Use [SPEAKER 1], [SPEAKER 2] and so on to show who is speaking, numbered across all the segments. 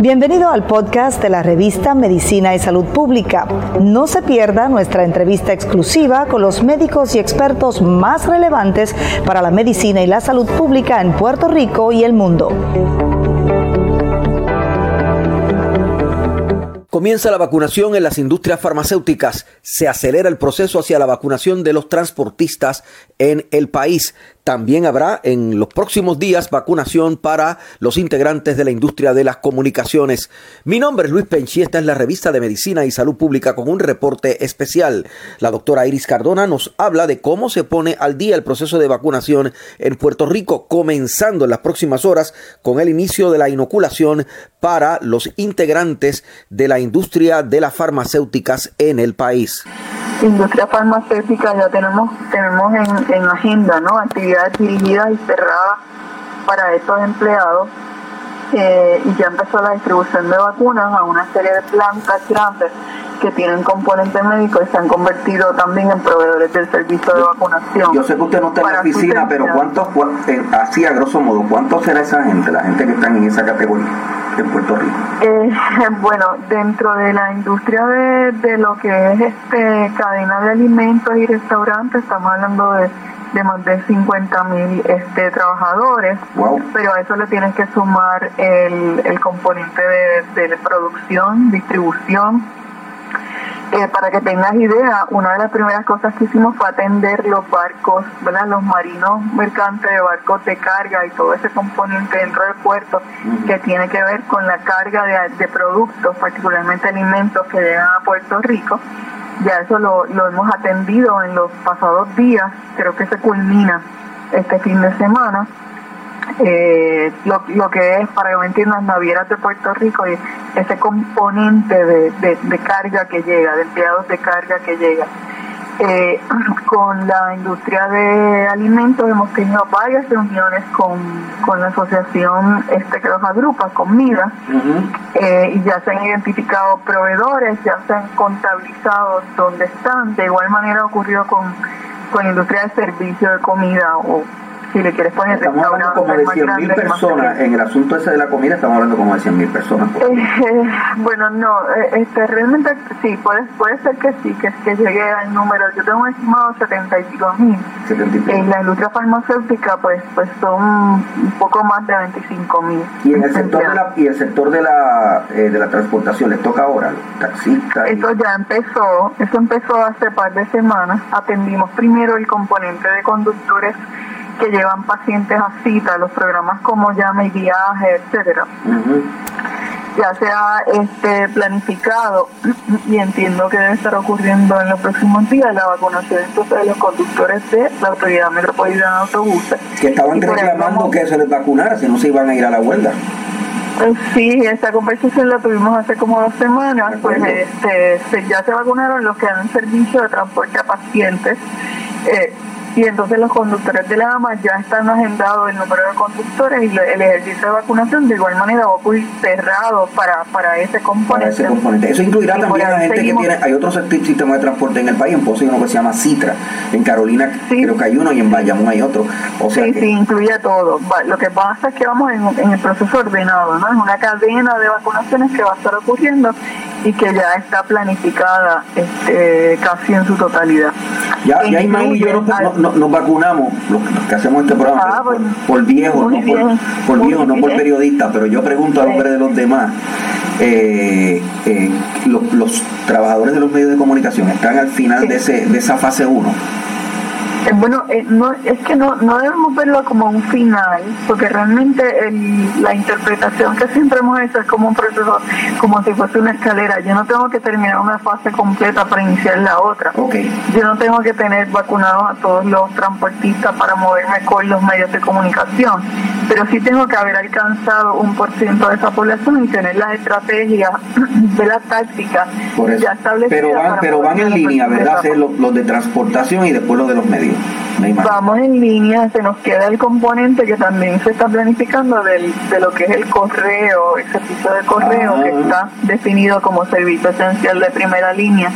[SPEAKER 1] Bienvenido al podcast de la revista Medicina y Salud Pública. No se pierda nuestra entrevista exclusiva con los médicos y expertos más relevantes para la medicina y la salud pública en Puerto Rico y el mundo.
[SPEAKER 2] Comienza la vacunación en las industrias farmacéuticas. Se acelera el proceso hacia la vacunación de los transportistas en el país. También habrá en los próximos días vacunación para los integrantes de la industria de las comunicaciones. Mi nombre es Luis Penchi, esta es la revista de Medicina y Salud Pública con un reporte especial. La doctora Iris Cardona nos habla de cómo se pone al día el proceso de vacunación en Puerto Rico, comenzando en las próximas horas con el inicio de la inoculación para los integrantes de la industria de las farmacéuticas en el país
[SPEAKER 3] industria farmacéutica ya tenemos tenemos en, en agenda no dirigidas y cerradas para estos empleados eh, y ya empezó la distribución de vacunas a una serie de plantas grandes que tienen componente médico y se han convertido también en proveedores del servicio de vacunación.
[SPEAKER 2] Yo sé que usted no está en la oficina, pero ¿cuántos, eh, así a grosso modo, cuánto será esa gente, la gente que está en esa categoría en Puerto Rico?
[SPEAKER 3] Eh, bueno, dentro de la industria de, de lo que es este cadena de alimentos y restaurantes, estamos hablando de de más de 50 mil este, trabajadores, pero a eso le tienes que sumar el, el componente de, de producción, distribución, eh, para que tengas idea, una de las primeras cosas que hicimos fue atender los barcos, ¿verdad? los marinos mercantes de barcos de carga y todo ese componente dentro del puerto que tiene que ver con la carga de, de, productos, particularmente alimentos que llegan a Puerto Rico. Ya eso lo, lo hemos atendido en los pasados días, creo que se culmina este fin de semana eh, lo, lo, que es, para que me entiendan, navieras de Puerto Rico y ese componente de, de, carga que llega, de empleados de carga que llega. Eh, con la industria de alimentos hemos tenido varias reuniones con, con la asociación este que los agrupa, con MIDA, eh, y ya se han identificado proveedores, ya se han contabilizado dónde están. De igual manera ha ocurrido con, con la industria de servicio de comida o si le quieres poner
[SPEAKER 2] estamos hablando como de 100 mil personas. en el asunto ese de la comida estamos hablando como de 100 mil personas
[SPEAKER 3] eh, bueno no eh, este realmente sí puede puede ser que sí que, que llegue al número. Yo tengo estimado 75 mil. En la industria farmacéutica pues pues son un poco más de 25 mil.
[SPEAKER 2] Y en el sector de la y el sector de la eh, de la transportación les toca ahora taxistas
[SPEAKER 3] eso ya empezó eso empezó hace par de semanas. Atendimos primero el componente de conductores que llevan pacientes a cita, los programas como llame y viaje, etcétera. Ya se ha este, planificado y entiendo que debe estar ocurriendo en los próximos días la vacunación entonces de los conductores de la Autoridad Metropolitana de Autobuses.
[SPEAKER 2] Que estaban reclamando que se les vacunara, si no se iban a ir a la huelga.
[SPEAKER 3] Eh, sí, esta conversación la tuvimos hace como dos semanas, pues este, ya se vacunaron los que dan servicio de transporte a pacientes. Eh, y entonces los conductores de la AMA ya están agendados el número de conductores y el ejercicio de vacunación de igual manera va a ocurrir cerrado para, para ese componente.
[SPEAKER 2] Eso incluirá también a la gente que tiene, hay otros sistemas de transporte en el país, en Ponce hay uno que se llama Citra, en Carolina creo que hay uno y en Bayamón hay otro. O sea
[SPEAKER 3] sí, sí, incluye todo. Lo que pasa es que vamos en, en el proceso ordenado, ¿no? Es una cadena de vacunaciones que va a estar ocurriendo y que ya está planificada este, casi en su totalidad.
[SPEAKER 2] Ya, ya y yo nos, vacunamos, los, que hacemos este programa, ah, por, viejos, no por, por no por periodistas, pero yo pregunto a nombre de los demás. Eh, eh, los, los, trabajadores de los medios de comunicación están al final de, ese, de esa fase 1
[SPEAKER 3] eh, bueno, eh, no, es que no, no debemos verlo como un final, porque realmente la interpretación que siempre hemos hecho es como un proceso, como si fuese una escalera. Yo no tengo que terminar una fase completa para iniciar la otra. Yo no tengo que tener vacunados a todos los transportistas para moverme con los medios de comunicación, pero sí tengo que haber alcanzado un por ciento de esa población y tener las estrategias de la táctica ya establecidas.
[SPEAKER 2] Pero van, pero van en línea, ¿verdad? Los, los de transportación y después los de los medios.
[SPEAKER 3] Vamos en línea, se nos queda el componente que también se está planificando del, de lo que es el correo, el servicio de correo que ah. está definido como servicio esencial de primera línea,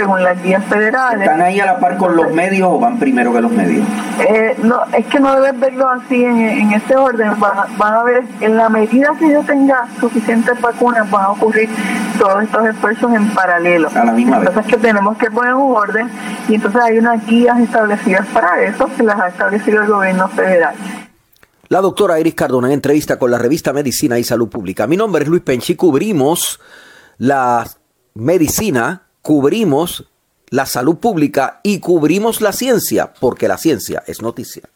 [SPEAKER 3] según las guías federales.
[SPEAKER 2] ¿Están ahí a la par con los medios o van primero que los medios?
[SPEAKER 3] Eh, no, es que no debes verlo así en, en ese orden. Van, a ver, en la medida que yo tenga suficientes vacunas, van a ocurrir todos estos esfuerzos en paralelo.
[SPEAKER 2] A la misma
[SPEAKER 3] entonces que tenemos que poner un orden y entonces hay unas guías establecidas para eso que las ha establecido el gobierno federal.
[SPEAKER 2] La doctora Iris Cardona en entrevista con la revista Medicina y Salud Pública. Mi nombre es Luis Penchi, cubrimos la medicina, cubrimos la salud pública y cubrimos la ciencia, porque la ciencia es noticia.